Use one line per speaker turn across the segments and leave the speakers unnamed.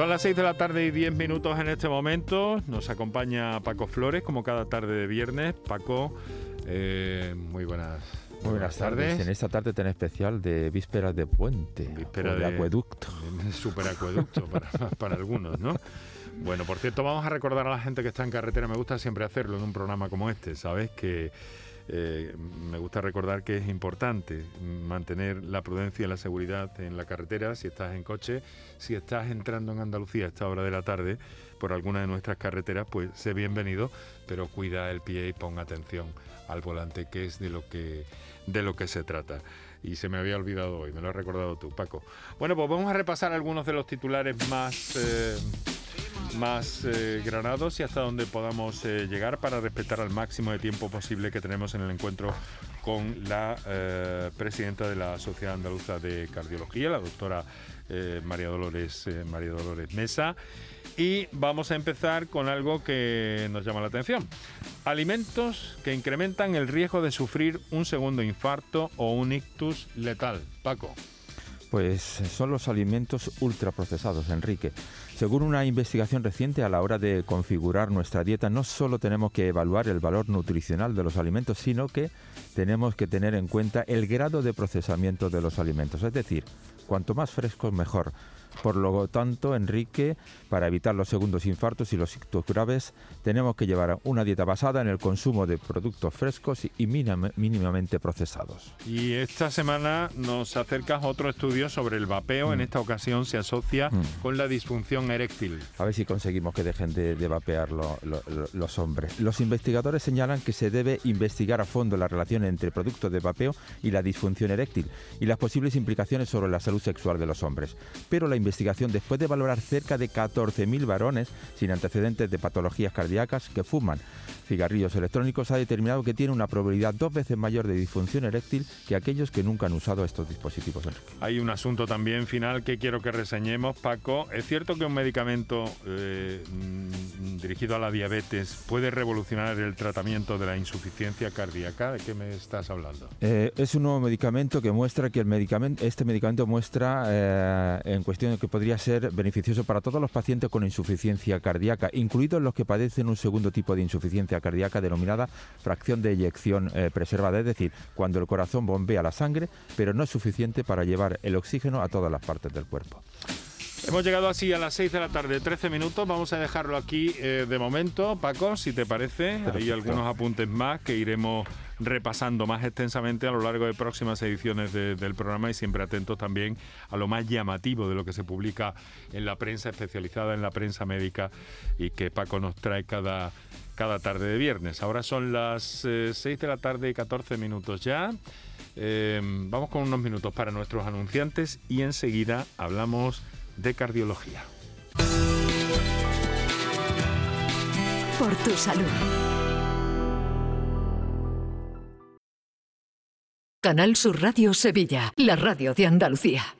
Son las 6 de la tarde y 10 minutos en este momento. Nos acompaña Paco Flores, como cada tarde de viernes. Paco, eh, muy buenas.
Muy buenas tardes. En esta tarde tan especial de vísperas de puente,
víspera
de, acueducto.
Superacueducto para, para algunos, ¿no? Bueno, por cierto, vamos a recordar a la gente que está en carretera. Me gusta siempre hacerlo en un programa como este, ¿sabes? Que eh, me gusta recordar que es importante mantener la prudencia y la seguridad en la carretera si estás en coche, si estás entrando en Andalucía a esta hora de la tarde por alguna de nuestras carreteras, pues sé bienvenido, pero cuida el pie y ponga atención al volante, que es de lo que, de lo que se trata y se me había olvidado hoy, me lo has recordado tú, Paco. Bueno, pues vamos a repasar algunos de los titulares más, eh, más eh, granados y hasta donde podamos eh, llegar para respetar al máximo de tiempo posible que tenemos en el encuentro con la presidenta de la Sociedad Andaluza de Cardiología, la doctora María, Dolores, María Dolores Mesa. Y vamos a empezar con algo que nos llama la atención. Alimentos que incrementan el riesgo de sufrir un segundo infarto o un ictus letal. Paco.
Pues son los alimentos ultraprocesados, Enrique. Según una investigación reciente, a la hora de configurar nuestra dieta, no solo tenemos que evaluar el valor nutricional de los alimentos, sino que tenemos que tener en cuenta el grado de procesamiento de los alimentos. Es decir, cuanto más frescos, mejor. Por lo tanto, Enrique, para evitar los segundos infartos y los ictus graves, tenemos que llevar una dieta basada en el consumo de productos frescos y mínimamente procesados.
Y esta semana nos acercas otro estudio sobre el vapeo. En mm. esta ocasión se asocia mm. con la disfunción eréctil.
A ver si conseguimos que dejen de, vapear los hombres. Los investigadores señalan que se debe investigar a fondo la relación entre productos de vapeo y la disfunción eréctil y las posibles implicaciones sobre la salud sexual de los hombres. Pero la investigación después de valorar cerca de 14.000 varones sin antecedentes de patologías cardíacas que fuman cigarrillos electrónicos ha determinado que tiene una probabilidad dos veces mayor de disfunción eréctil que aquellos que nunca han usado estos dispositivos.
Hay un asunto también final que quiero que reseñemos, Paco. ¿Es cierto que un medicamento eh, mm, dirigido a la diabetes puede revolucionar el tratamiento de la insuficiencia cardíaca? ¿De qué me estás hablando?
Eh, es un nuevo medicamento que muestra que el medicamento, este medicamento muestra eh, en cuestión que podría ser beneficioso para todos los pacientes con insuficiencia cardíaca, incluidos los que padecen un segundo tipo de insuficiencia cardíaca denominada fracción de eyección eh, preservada, es decir, cuando el corazón bombea la sangre, pero no es suficiente para llevar el oxígeno a todas las partes del cuerpo.
Hemos llegado así a las 6 de la tarde, 13 minutos. Vamos a dejarlo aquí eh, de momento. Paco, si te parece, hay algunos apuntes más que iremos repasando más extensamente a lo largo de próximas ediciones del programa y siempre atentos también a lo más llamativo de lo que se publica en la prensa especializada, en la prensa médica y que Paco nos trae cada, cada tarde de viernes. Ahora son las 6 eh, de la tarde y 14 minutos ya. Eh, vamos con unos minutos para nuestros anunciantes y enseguida hablamos de cardiología.
Por tu salud. Canal Sur Radio Sevilla, la radio de Andalucía.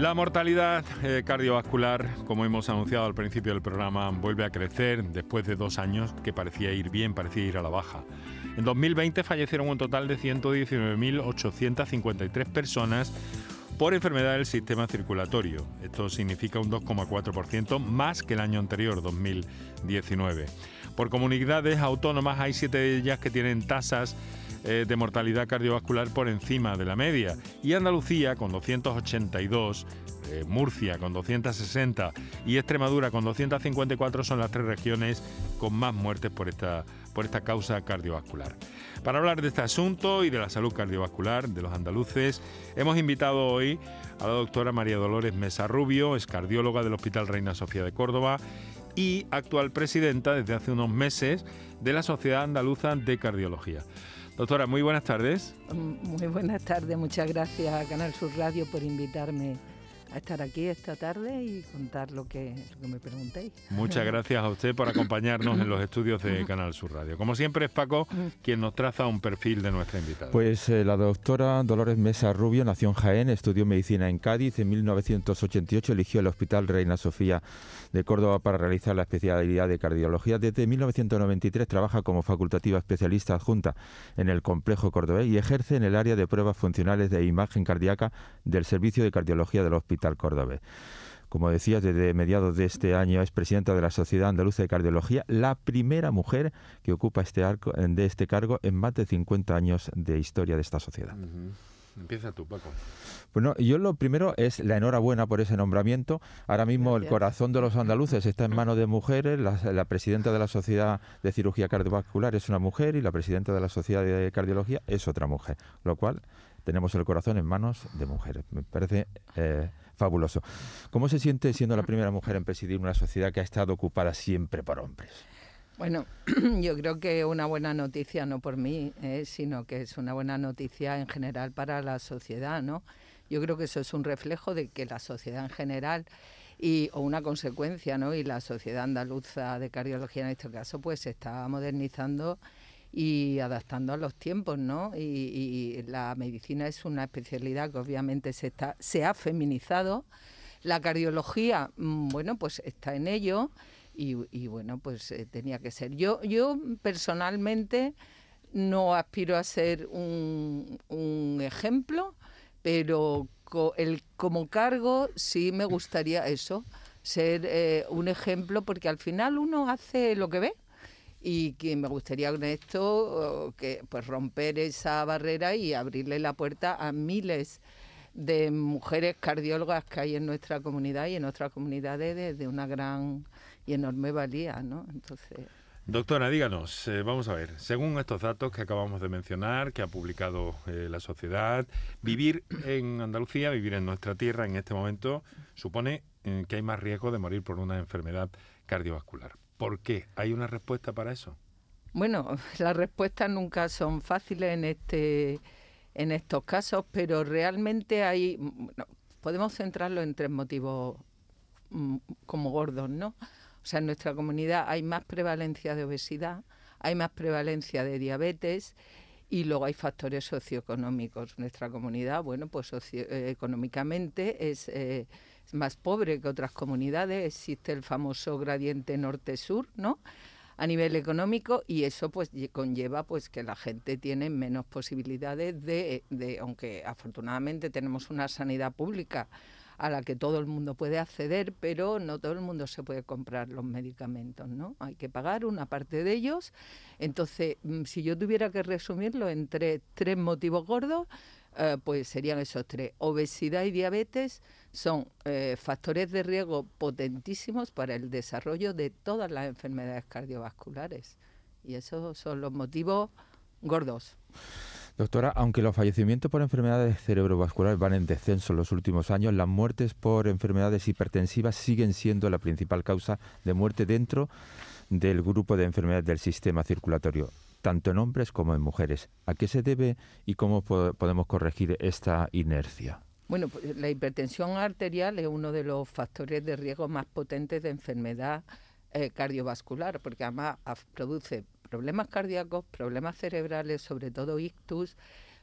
La mortalidad eh, cardiovascular, como hemos anunciado al principio del programa, vuelve a crecer después de dos años que parecía ir bien, parecía ir a la baja. En 2020 fallecieron un total de 119.853 personas por enfermedad del sistema circulatorio. Esto significa un 2,4% más que el año anterior, 2019. Por comunidades autónomas hay siete de ellas que tienen tasas eh, de mortalidad cardiovascular por encima de la media. Y Andalucía con 282, eh, Murcia con 260 y Extremadura con 254 son las tres regiones con más muertes por esta, por esta causa cardiovascular. Para hablar de este asunto y de la salud cardiovascular de los andaluces, hemos invitado hoy a la doctora María Dolores Mesa Rubio, es cardióloga del Hospital Reina Sofía de Córdoba y actual presidenta desde hace unos meses de la Sociedad Andaluza de Cardiología. Doctora, muy buenas tardes.
Muy buenas tardes, muchas gracias a Canal Sur Radio por invitarme a estar aquí esta tarde y contar lo que, me preguntéis.
Muchas gracias a usted por acompañarnos en los estudios de Canal Sur Radio. Como siempre es Paco quien nos traza un perfil de nuestra invitada.
Pues eh, la doctora Dolores Mesa Rubio nació en Jaén, estudió medicina en Cádiz, en 1988 eligió el Hospital Reina Sofía de Córdoba para realizar la especialidad de cardiología. Desde 1993 trabaja como facultativa especialista adjunta en el complejo cordobés y ejerce en el área de pruebas funcionales de imagen cardíaca del Servicio de Cardiología del Hospital Cordobés. Como decía, desde mediados de este año es presidenta de la Sociedad Andaluza de Cardiología, la primera mujer que ocupa este, arco, de este cargo en más de 50 años de historia de esta sociedad.
Empieza tú, Paco.
Bueno, yo lo primero es la enhorabuena por ese nombramiento. Ahora mismo el corazón de los andaluces está en manos de mujeres. La, presidenta de la Sociedad de Cirugía Cardiovascular es una mujer y la presidenta de la Sociedad de Cardiología es otra mujer. Lo cual tenemos el corazón en manos de mujeres. Me parece eh, fabuloso. ¿Cómo se siente siendo la primera mujer en presidir una sociedad que ha estado ocupada siempre por hombres?
Bueno, yo creo que una buena noticia, no por mí, eh, sino que es una buena noticia en general para la sociedad, ¿no? Yo creo que eso es un reflejo de que la sociedad en general y o una consecuencia, ¿no? Y la sociedad andaluza de cardiología en este caso, pues se está modernizando y adaptando a los tiempos, ¿no? Y, la medicina es una especialidad que obviamente se está se ha feminizado. La cardiología, mm, bueno, pues está en ello y, bueno, pues eh, tenía que ser. Yo, yo personalmente no aspiro a ser un, ejemplo pero el, como cargo sí me gustaría eso, ser eh, un ejemplo, porque al final uno hace lo que ve y que me gustaría con esto que pues romper esa barrera y abrirle la puerta a miles de mujeres cardiólogas que hay en nuestra comunidad y en otras comunidades de, una gran y enorme valía, ¿no?
Entonces Doctora, díganos, eh, vamos a ver, según estos datos que acabamos de mencionar, que ha publicado eh, la sociedad, vivir en Andalucía, vivir en nuestra tierra en este momento, supone eh, que hay más riesgo de morir por una enfermedad cardiovascular. ¿Por qué? ¿Hay una respuesta para eso?
Bueno, las respuestas nunca son fáciles en este en estos casos, pero realmente hay podemos centrarlo en tres motivos mm, como gordos, ¿no? O sea, en nuestra comunidad hay más prevalencia de obesidad, hay más prevalencia de diabetes y luego hay factores socioeconómicos. Nuestra comunidad, bueno, pues socioeconómicamente eh, es, eh, más pobre que otras comunidades. Existe el famoso gradiente norte-sur, ¿no? a nivel económico y eso pues conlleva pues que la gente tiene menos posibilidades de, de aunque afortunadamente tenemos una sanidad pública a la que todo el mundo puede acceder, pero no todo el mundo se puede comprar los medicamentos, ¿no? Hay que pagar una parte de ellos. Entonces, mm, si yo tuviera que resumirlo entre tres motivos gordos, eh, pues serían esos tres. Obesidad y diabetes son eh, factores de riesgo potentísimos para el desarrollo de todas las enfermedades cardiovasculares. Y esos son los motivos gordos.
Doctora, aunque los fallecimientos por enfermedades cerebrovasculares van en descenso en los últimos años, las muertes por enfermedades hipertensivas siguen siendo la principal causa de muerte dentro del grupo de enfermedades del sistema circulatorio, tanto en hombres como en mujeres. ¿A qué se debe y cómo podemos corregir esta inercia?
Bueno, pues la hipertensión arterial es uno de los factores de riesgo más potentes de enfermedad eh, cardiovascular, porque además produce problemas cardíacos, problemas cerebrales, sobre todo ictus,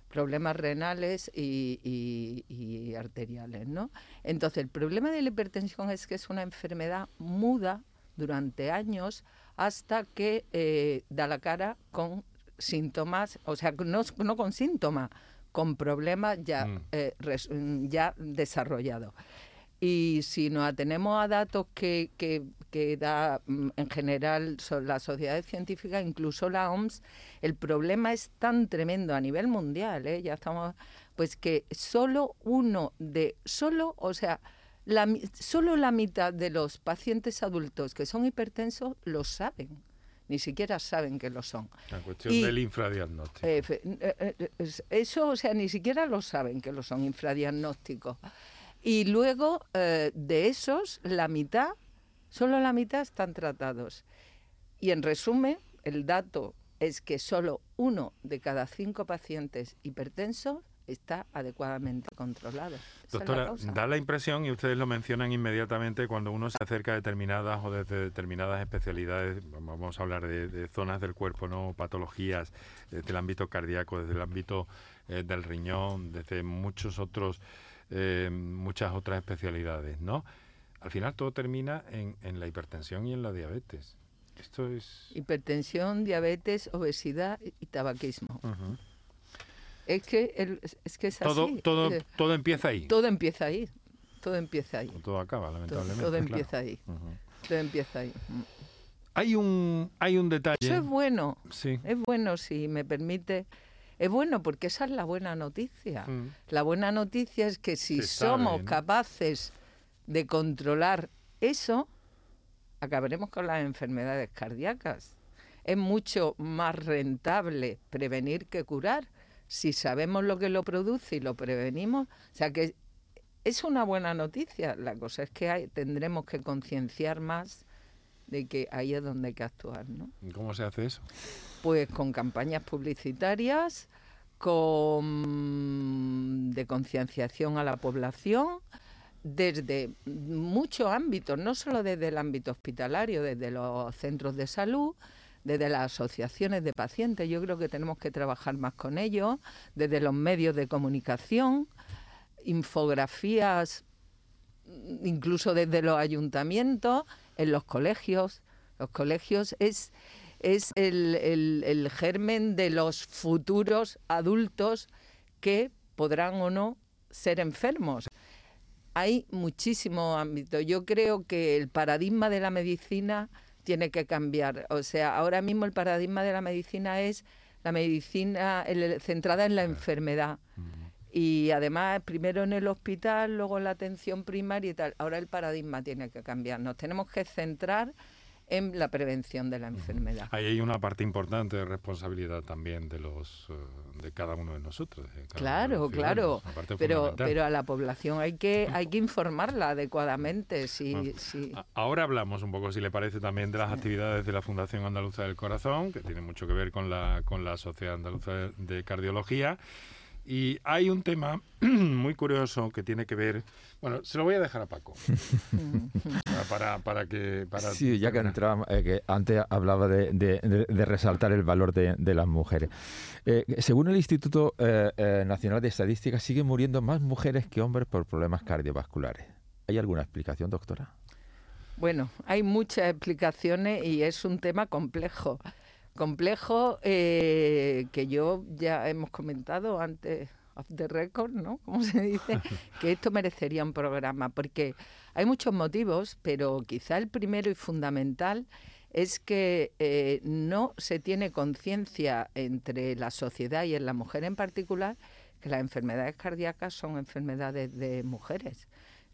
problemas renales y, arteriales, ¿no? Entonces, el problema de la hipertensión es que es una enfermedad muda durante años hasta que eh, da la cara con síntomas, o sea, no, no con síntomas, con problemas ya, mm. eh, ya desarrollados. Y si nos atenemos a datos que, que, que da mm, en general las sociedades científicas, incluso la OMS, el problema es tan tremendo a nivel mundial, ¿eh? ya estamos, pues que solo uno de, solo, o sea, la, solo la mitad de los pacientes adultos que son hipertensos lo saben ni siquiera saben que lo son.
La cuestión del infradiagnóstico.
Eh, eh, eso, o sea, ni siquiera lo saben que lo son infradiagnósticos. Y luego eh, de esos, la mitad, solo la mitad están tratados. Y en resumen, el dato es que solo uno de cada cinco pacientes hipertensos está adecuadamente controlado.
Doctora, da la impresión, y ustedes lo mencionan inmediatamente, cuando uno se acerca a determinadas o desde determinadas especialidades, vamos a hablar de, zonas del cuerpo, no patologías, desde el ámbito cardíaco, desde el ámbito eh, del riñón, desde muchos otros eh, muchas otras especialidades, ¿no? Al final todo termina en, la hipertensión y en la diabetes. Esto es...
Hipertensión, diabetes, obesidad y tabaquismo. Es que, es que es
todo,
así.
Todo, todo empieza ahí.
Todo empieza ahí. Todo empieza ahí.
Todo acaba, lamentablemente.
Todo, empieza ahí. Todo empieza ahí.
Hay un, hay un detalle.
Eso es bueno. Sí. Es bueno, si me permite es bueno porque esa es la buena noticia. Mm. La buena noticia es que si somos capaces de controlar eso, acabaremos con las enfermedades cardíacas. Es mucho más rentable prevenir que curar. Si sabemos lo que lo produce y lo prevenimos, o sea que es una buena noticia. La cosa es que tendremos que concienciar más de que ahí es donde hay que actuar. ¿no?
¿Cómo se hace eso?
Pues con campañas publicitarias, con de concienciación a la población desde muchos ámbitos, no solo desde el ámbito hospitalario, desde los centros de salud, desde las asociaciones de pacientes, yo creo que tenemos que trabajar más con ellos, desde los medios de comunicación, infografías, incluso desde los ayuntamientos, en los colegios. Los colegios es es el, germen de los futuros adultos que podrán o no ser enfermos. Hay muchísimo ámbito. Yo creo que el paradigma de la medicina tiene que cambiar. O sea, ahora mismo el paradigma de la medicina es la medicina centrada en la enfermedad. Y además, primero en el hospital, luego en la atención primaria y tal. Ahora el paradigma tiene que cambiar. Nos tenemos que centrar en la prevención de la enfermedad.
Ahí hay una parte importante de responsabilidad también de los eh, de cada uno de nosotros.
claro, claro. Pero, pero a la población hay que hay que informarla adecuadamente. Si,
Ahora hablamos un poco, si le parece, también de las actividades de la Fundación Andaluza del Corazón, que tiene mucho que ver con la con la Sociedad Andaluza de Cardiología. Y hay un tema muy curioso que tiene que ver. Bueno, se lo voy a dejar a Paco. para, para que. Para
sí, ya que entraba, eh, que antes hablaba de, de, resaltar el valor de, las mujeres. Eh, según el Instituto eh, Nacional de Estadística, siguen muriendo más mujeres que hombres por problemas cardiovasculares. ¿Hay alguna explicación, doctora?
Bueno, hay muchas explicaciones y es un tema complejo complejo eh, que yo ya hemos comentado antes off the record, ¿no? Como se dice, que esto merecería un programa, porque hay muchos motivos, pero quizá el primero y fundamental es que eh, no se tiene conciencia entre la sociedad y en la mujer en particular que las enfermedades cardíacas son enfermedades de mujeres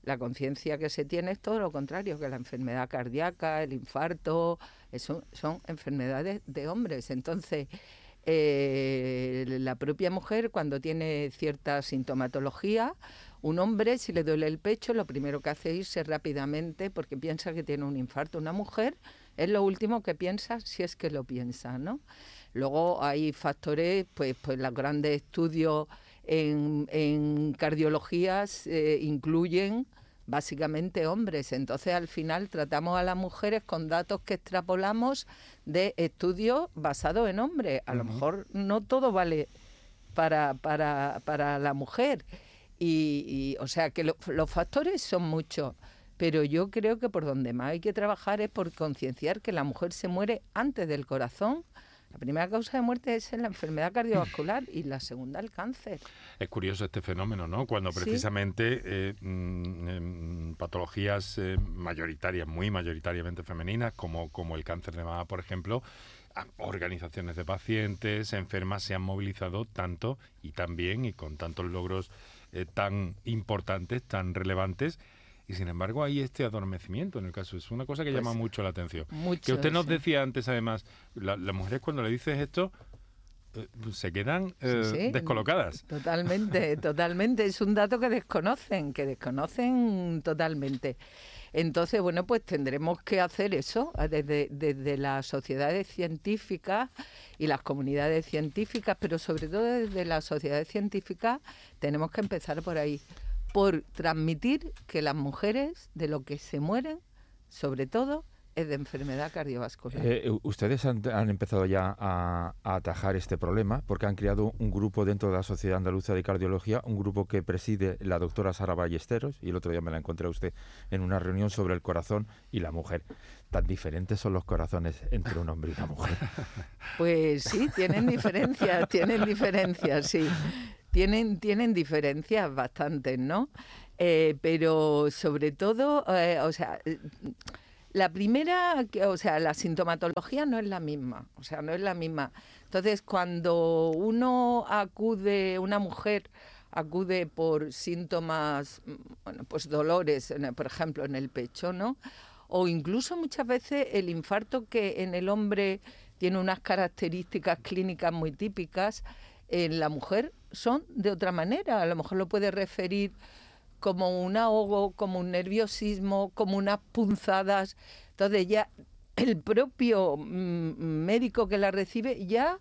la conciencia que se tiene es todo lo contrario, que la enfermedad cardíaca, el infarto, eso son enfermedades de hombres. Entonces, eh, la propia mujer cuando tiene cierta sintomatología, un hombre si le duele el pecho, lo primero que hace es irse rápidamente porque piensa que tiene un infarto. Una mujer es lo último que piensa si es que lo piensa, ¿no? Luego hay factores, pues, pues los grandes estudios en, cardiologías eh, incluyen básicamente hombres. Entonces, al final tratamos a las mujeres con datos que extrapolamos de estudios basados en hombres. A lo mejor no todo vale para, para, para la mujer. Y, o sea que los factores son muchos, pero yo creo que por donde más hay que trabajar es por concienciar que la mujer se muere antes del corazón. La primera causa de muerte es la enfermedad cardiovascular y la segunda el cáncer.
Es curioso este fenómeno, ¿no? Cuando precisamente eh, mm, patologías eh, mayoritarias, muy mayoritariamente femeninas, como, como el cáncer de mama, por ejemplo, organizaciones de pacientes, enfermas se han movilizado tanto y tan bien y con tantos logros eh, tan importantes, tan relevantes. Y sin embargo hay este adormecimiento en el caso. Es una cosa que llama pues mucho la atención. que usted nos decía antes, además, las mujeres cuando le dices esto, eh, se quedan eh, descolocadas.
Totalmente, totalmente. Es un dato que desconocen, que desconocen totalmente. Entonces, bueno, pues tendremos que hacer eso desde, desde las sociedades científicas y las comunidades científicas, pero sobre todo desde las sociedades científicas tenemos que empezar por ahí, por transmitir que las mujeres de lo que se mueren, sobre todo, es de enfermedad cardiovascular.
Eh, ustedes han, empezado ya a, atajar este problema porque han creado un grupo dentro de la Sociedad Andaluza de Cardiología, un grupo que preside la doctora Sara Ballesteros, y el otro día me la encontré a usted en una reunión sobre el corazón y la mujer. Tan diferentes son los corazones entre un hombre y una mujer.
Pues sí, tienen diferencias, tienen diferencias, sí. Tienen, tienen diferencias bastantes, ¿no? Eh, pero sobre todo, o sea la primera, o sea, la sintomatología no es la misma, o sea, no es la misma. Entonces, cuando uno acude, una mujer acude por síntomas, bueno, pues dolores, por ejemplo, en el pecho, ¿no? O incluso muchas veces el infarto que en el hombre tiene unas características clínicas muy típicas, en la mujer son de otra manera. A lo mejor lo puede referir como un ahogo, como un nerviosismo, como unas punzadas. Entonces ya el propio mm, médico que la recibe ya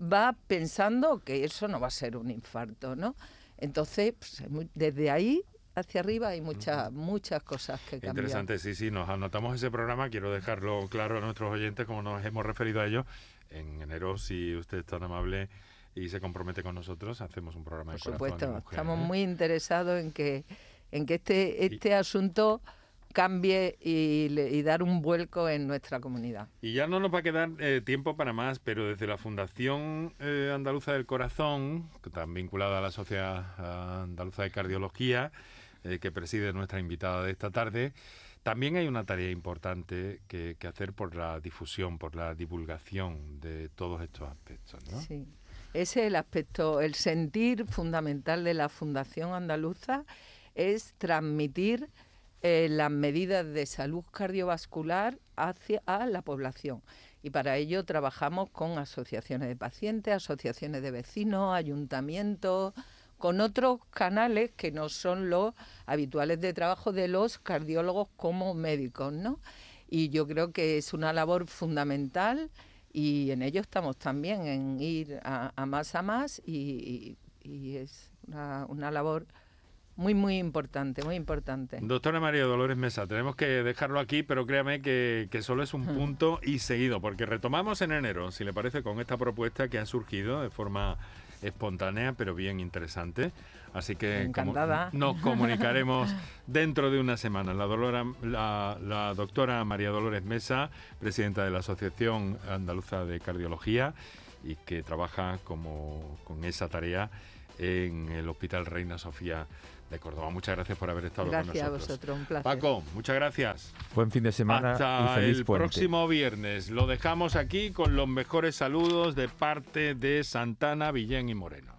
va pensando que eso no va a ser un infarto, ¿no? Entonces, pues, desde ahí hacia arriba hay muchas muchas cosas que cambian.
Interesante, sí, sí, nos anotamos ese programa, quiero dejarlo claro a nuestros oyentes como nos hemos referido a ello. En enero, si usted es tan amable y se compromete con nosotros, hacemos un programa
de Por supuesto, estamos ¿eh? muy interesados en que, en que este, este asunto cambie y, dar un vuelco en nuestra comunidad.
Y ya no nos va a quedar eh, tiempo para más, pero desde la Fundación eh, Andaluza del Corazón, que está vinculada a la Sociedad Andaluza de Cardiología, que preside nuestra invitada de esta tarde, también hay una tarea importante que, que, hacer por la difusión, por la divulgación de todos estos aspectos. ¿no?
Sí. Ese es el aspecto, el sentir fundamental de la Fundación Andaluza es transmitir eh, las medidas de salud cardiovascular hacia a la población. Y para ello trabajamos con asociaciones de pacientes, asociaciones de vecinos, ayuntamientos, con otros canales que no son los habituales de trabajo de los cardiólogos como médicos, ¿no? Y yo creo que es una labor fundamental y en ello estamos también, en ir a, más a más y, es una, labor muy, muy importante, muy importante.
Doctora María Dolores Mesa, tenemos que dejarlo aquí, pero créame que, que solo es un punto y seguido, porque retomamos en enero, si le parece, con esta propuesta que ha surgido de forma espontánea, pero bien interesante. Así que nos comunicaremos dentro de una semana. La, la, doctora María Dolores Mesa, presidenta de la Asociación Andaluza de Cardiología y que trabaja como, con esa tarea en el Hospital Reina Sofía de Córdoba. Muchas gracias por haber estado
con
nosotros. Gracias
a vosotros, un placer.
Paco, muchas gracias.
Buen fin de semana
Hasta el próximo viernes. Lo dejamos aquí con los mejores saludos de parte de Santana, Villén y Moreno.